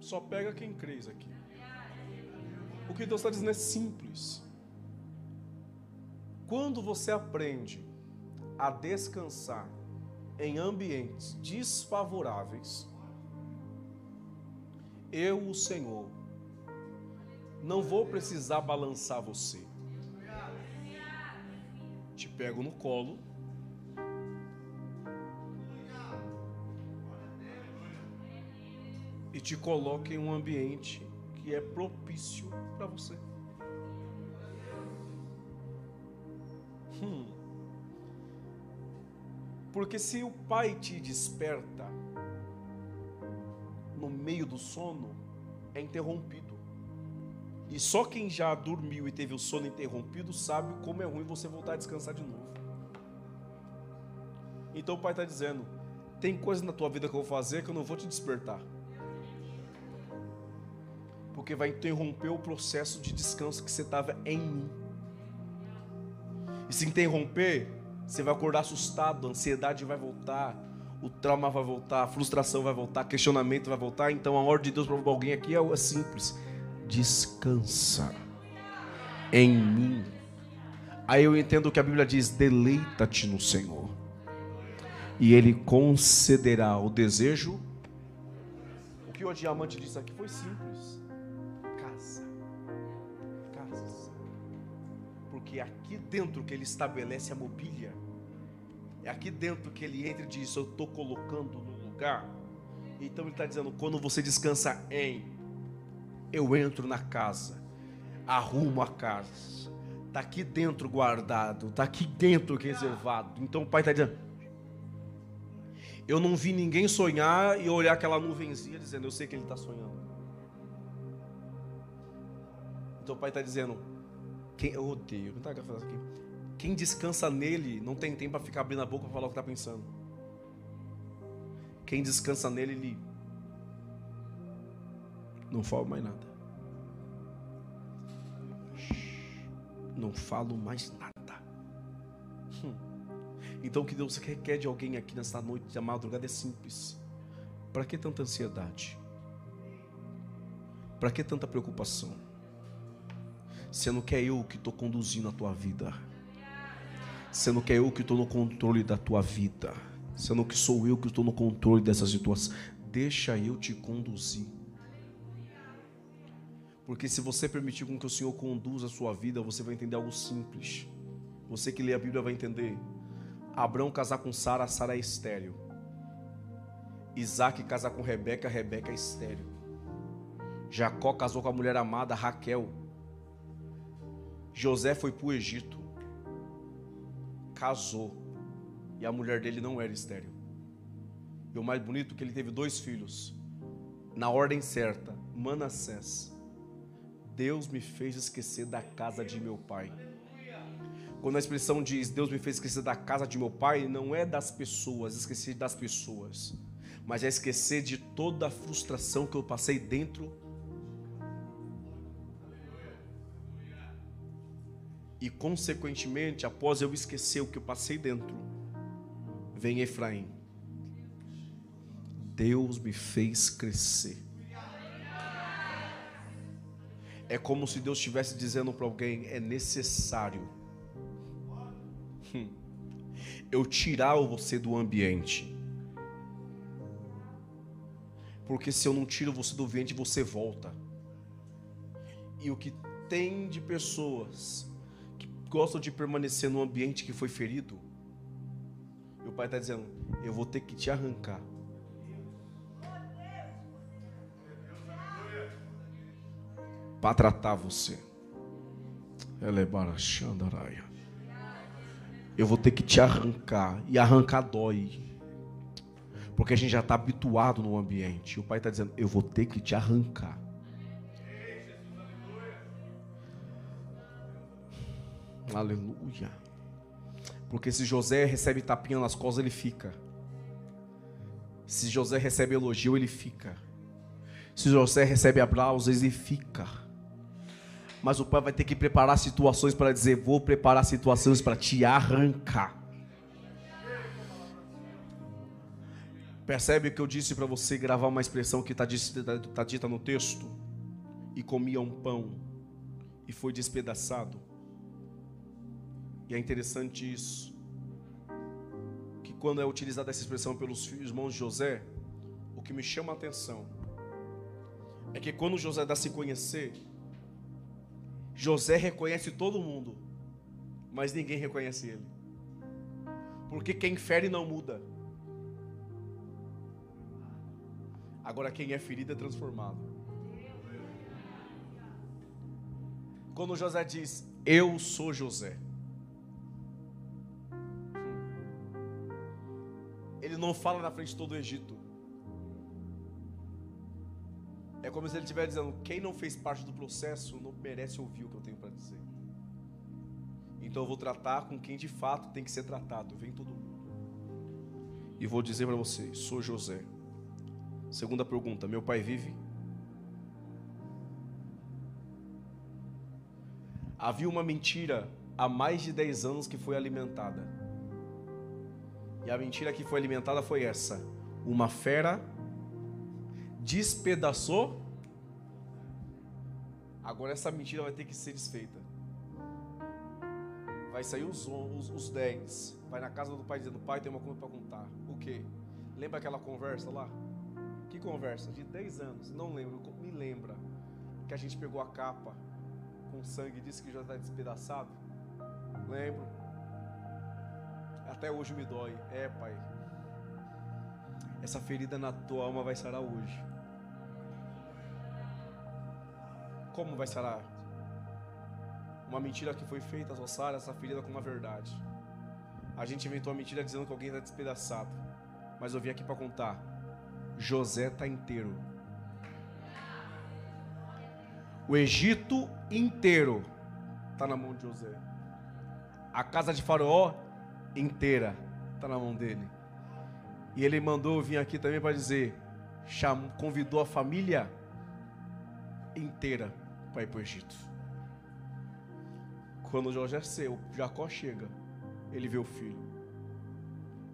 Só pega quem crês aqui. O que Deus está dizendo é simples. Quando você aprende a descansar em ambientes desfavoráveis, eu, o Senhor, não vou precisar balançar você. Te pego no colo. E te coloco em um ambiente que é propício para você. Hum. Porque se o pai te desperta no meio do sono, é interrompido. E só quem já dormiu e teve o sono interrompido sabe como é ruim você voltar a descansar de novo. Então o pai está dizendo: tem coisas na tua vida que eu vou fazer que eu não vou te despertar. Porque vai interromper o processo de descanso que você estava em mim. E se interromper, você vai acordar assustado, a ansiedade vai voltar, o trauma vai voltar, a frustração vai voltar, questionamento vai voltar. Então a ordem de Deus para alguém aqui é simples: descansa em mim. Aí eu entendo que a Bíblia diz: deleita-te no Senhor, e Ele concederá o desejo. O que o diamante disse aqui foi simples: porque é aqui dentro que Ele estabelece a mobília, é aqui dentro que Ele entra e diz: Eu estou colocando no lugar. Então Ele está dizendo: quando você descansa em, eu entro na casa, arrumo a casa Está aqui dentro guardado, está aqui dentro reservado. Então o pai está dizendo: Eu não vi ninguém sonhar e olhar aquela nuvenzinha dizendo, Eu sei que ele está sonhando. Então o pai está dizendo: quem, Eu odeio, não tá aqui. Quem descansa nele não tem tempo para ficar abrindo a boca para falar o que está pensando. Quem descansa nele, ele não fala mais nada. não falo mais nada. Hum. Então o que Deus requer de alguém aqui nesta noite de madrugada é simples. Para que tanta ansiedade? Para que tanta preocupação? Sendo que é eu que estou conduzindo a tua vida. Sendo que é eu que estou no controle da tua vida. Sendo que sou eu que estou no controle dessa situação. Deixa eu te conduzir. Porque se você permitir com que o Senhor conduza a sua vida, você vai entender algo simples. Você que lê a Bíblia vai entender. Abraão casar com Sara, Sara é estéreo. Isaac casar com Rebeca, Rebeca é estéreo. Jacó casou com a mulher amada Raquel. José foi para o Egito. Casou. E a mulher dele não era estéreo. E o mais bonito é que ele teve dois filhos. Na ordem certa, Manassés Deus me fez esquecer da casa de meu pai. Quando a expressão diz Deus me fez esquecer da casa de meu pai, não é das pessoas, esquecer das pessoas, mas é esquecer de toda a frustração que eu passei dentro. E consequentemente, após eu esquecer o que eu passei dentro, vem Efraim. Deus me fez crescer. É como se Deus estivesse dizendo para alguém: é necessário *laughs* eu tirar você do ambiente. Porque se eu não tiro você do ambiente, você volta. E o que tem de pessoas gostam de permanecer no ambiente que foi ferido, e o pai está dizendo: eu vou ter que te arrancar. para tratar você. Ela é. Eu vou ter que te arrancar. E arrancar dói. Porque a gente já está habituado no ambiente. o pai está dizendo: Eu vou ter que te arrancar. Aleluia. Porque se José recebe tapinha nas costas, ele fica. Se José recebe elogio, ele fica. Se José recebe aplausos, ele fica mas o pai vai ter que preparar situações para dizer: Vou preparar situações para te arrancar. Percebe que eu disse para você gravar uma expressão que está tá dita no texto? E comia um pão e foi despedaçado. E é interessante isso. Que quando é utilizada essa expressão pelos irmãos de José, o que me chama a atenção é que quando José dá se conhecer, José reconhece todo mundo, mas ninguém reconhece ele. Porque quem fere não muda. Agora quem é ferido é transformado. Quando José diz: Eu sou José. Não fala na frente de todo o Egito. É como se ele estivesse dizendo: quem não fez parte do processo não merece ouvir o que eu tenho para dizer. Então eu vou tratar com quem de fato tem que ser tratado. Vem todo mundo. E vou dizer para vocês: sou José. Segunda pergunta: meu pai vive? Havia uma mentira há mais de 10 anos que foi alimentada. E a mentira que foi alimentada foi essa: uma fera despedaçou. Agora essa mentira vai ter que ser desfeita. Vai sair os, os, os 10. Vai na casa do pai dizendo: Pai, tem uma conta para contar. O quê? Lembra aquela conversa lá? Que conversa? De 10 anos. Não lembro. Me lembra. Que a gente pegou a capa com sangue e disse que já está despedaçado. Lembro. Até hoje me dói. É, pai. Essa ferida na tua alma vai sarar hoje. Como vai sarar? Uma mentira que foi feita, só sara essa ferida com uma verdade. A gente inventou uma mentira dizendo que alguém está despedaçado. Mas eu vim aqui para contar. José está inteiro. O Egito inteiro está na mão de José. A casa de Faraó inteira está na mão dele. E ele mandou vir aqui também para dizer: chamou, convidou a família inteira para ir para o Egito. Quando José, Jacó chega, ele vê o filho.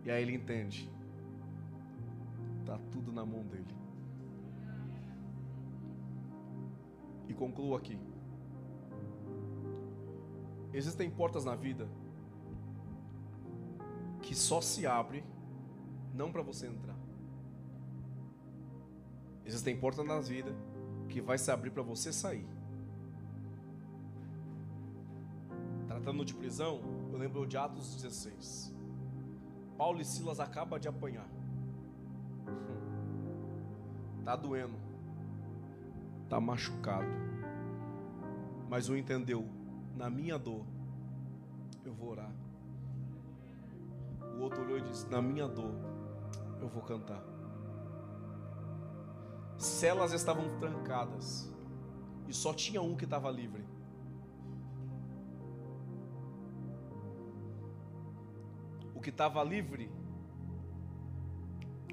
E aí ele entende: está tudo na mão dele. E concluo aqui. Existem portas na vida que só se abre não para você entrar. Existem portas na vida que vai se abrir para você sair. Tratando de prisão, eu lembro de Atos 16. Paulo e Silas acabam de apanhar. Tá doendo. Tá machucado. Mas um entendeu na minha dor, eu vou orar. O outro olhou e disse: Na minha dor, eu vou cantar. Celas estavam trancadas e só tinha um que estava livre. O que estava livre,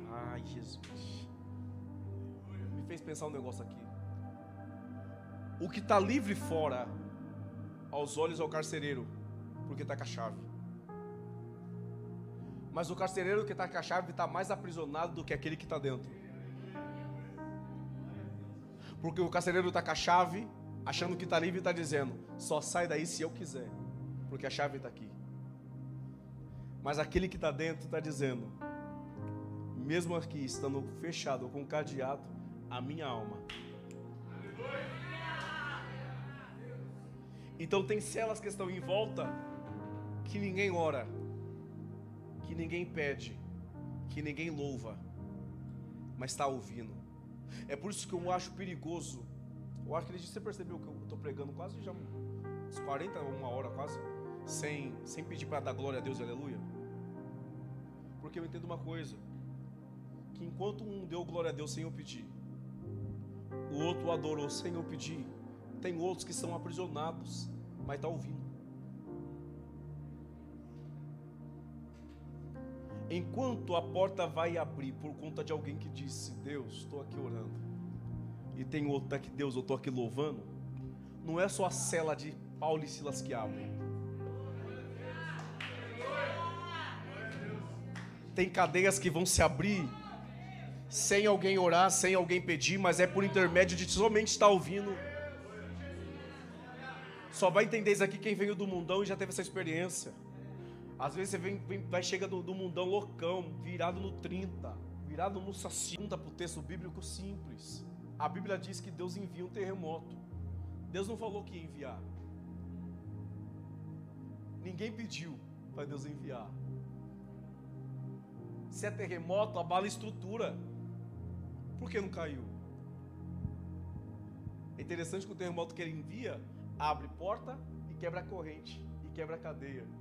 ai Jesus, me fez pensar um negócio aqui. O que está livre fora aos olhos ao carcereiro, porque está com a chave. Mas o carcereiro que está com a chave está mais aprisionado do que aquele que está dentro. Porque o carcereiro está com a chave, achando que está livre e está dizendo: só sai daí se eu quiser, porque a chave está aqui. Mas aquele que está dentro está dizendo: mesmo aqui estando fechado com cadeado, a minha alma Então tem celas que estão em volta que ninguém ora, que ninguém pede, que ninguém louva, mas está ouvindo. É por isso que eu acho perigoso. Eu acho que você percebeu que eu estou pregando quase já uns 40, uma hora quase, sem, sem pedir para dar glória a Deus aleluia. Porque eu entendo uma coisa: que enquanto um deu glória a Deus sem eu pedir, o outro adorou sem eu pedir, tem outros que são aprisionados, mas está ouvindo. Enquanto a porta vai abrir por conta de alguém que disse: Deus, estou aqui orando, e tem outro que Deus, eu estou aqui louvando, não é só a cela de Paulo e Silas que abre. Tem cadeias que vão se abrir sem alguém orar, sem alguém pedir, mas é por intermédio de somente estar ouvindo só vai entender isso aqui quem veio do mundão e já teve essa experiência. Às vezes você vem, vem vai chega do, do, mundão loucão, virado no 30, virado no saci. para o texto bíblico simples. A Bíblia diz que Deus envia um terremoto. Deus não falou que ia enviar. Ninguém pediu para Deus enviar. Se é terremoto, abala a estrutura. Por que não caiu? É interessante que o terremoto que ele envia abre porta e quebra a corrente e quebra a cadeia.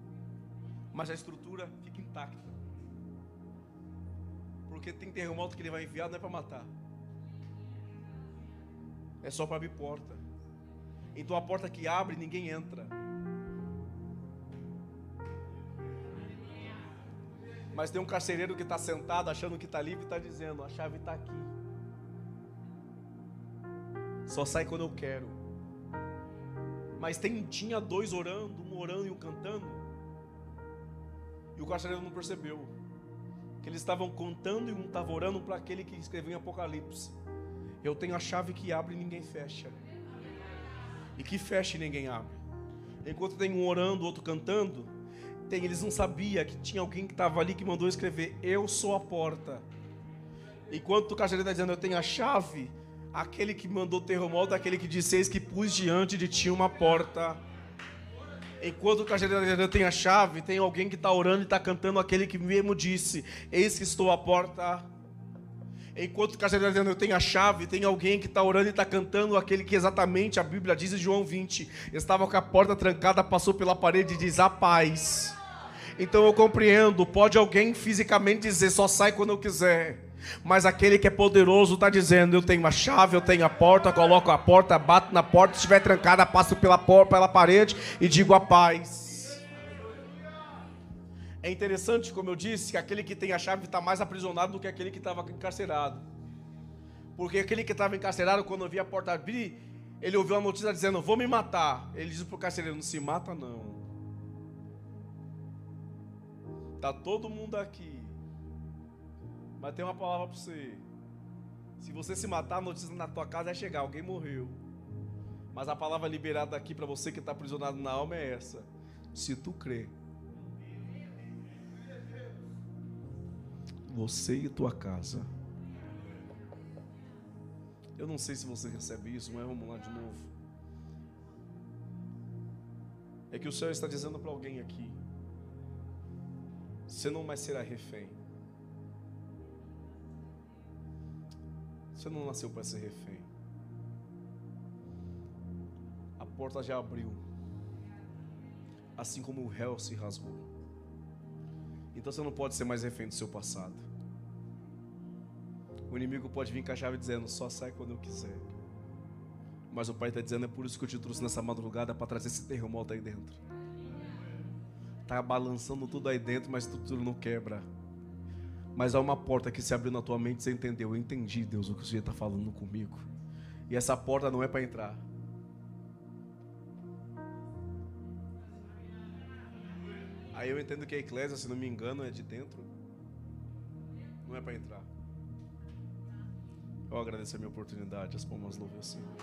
Mas a estrutura fica intacta. Porque tem terremoto que ele vai enviar não é para matar. É só para abrir porta. Então a porta que abre, ninguém entra. Mas tem um carcereiro que está sentado, achando que está livre, e está dizendo: a chave está aqui. Só sai quando eu quero. Mas tem, tinha dois orando, um orando e um cantando. E o carcereiro não percebeu. Que eles estavam contando e um estava orando para aquele que escreveu em Apocalipse. Eu tenho a chave que abre e ninguém fecha. E que fecha e ninguém abre. Enquanto tem um orando, outro cantando, tem, eles não sabiam que tinha alguém que estava ali que mandou escrever: Eu sou a porta. Enquanto o carcereiro está dizendo: Eu tenho a chave, aquele que mandou terremoto, aquele que disse: Eis que pus diante de ti uma porta. Enquanto o carcereiro tem a chave, tem alguém que está orando e está cantando aquele que mesmo disse: Eis que estou à porta. Enquanto o carcereiro tem a chave, tem alguém que está orando e está cantando aquele que exatamente a Bíblia diz em João 20: estava com a porta trancada, passou pela parede e diz: A paz. Então eu compreendo, pode alguém fisicamente dizer: Só sai quando eu quiser. Mas aquele que é poderoso está dizendo: Eu tenho a chave, eu tenho a porta, coloco a porta, bato na porta, se estiver trancada, passo pela porta, pela parede e digo a paz. É interessante, como eu disse, que aquele que tem a chave está mais aprisionado do que aquele que estava encarcerado. Porque aquele que estava encarcerado, quando via a porta abrir, ele ouviu a notícia dizendo: Vou me matar. Ele diz para o carcereiro: Não se mata, não. Está todo mundo aqui. Mas tem uma palavra para você. Se você se matar, a notícia na tua casa é chegar, alguém morreu. Mas a palavra liberada aqui para você que está aprisionado na alma é essa. Se tu crê, você e tua casa. Eu não sei se você recebe isso, mas vamos lá de novo. É que o Senhor está dizendo para alguém aqui: você não mais será refém. Você não nasceu para ser refém. A porta já abriu. Assim como o réu se rasgou. Então você não pode ser mais refém do seu passado. O inimigo pode vir com a chave dizendo: só sai quando eu quiser. Mas o Pai está dizendo: é por isso que eu te trouxe nessa madrugada para trazer esse terremoto aí dentro. Está balançando tudo aí dentro, mas tudo não quebra. Mas há uma porta que se abriu na tua mente, você entendeu? Eu entendi, Deus, o que você está falando comigo. E essa porta não é para entrar. Aí eu entendo que a eclésia, se não me engano, é de dentro. Não é para entrar. Eu agradeço a minha oportunidade. As palmas louvem o Senhor.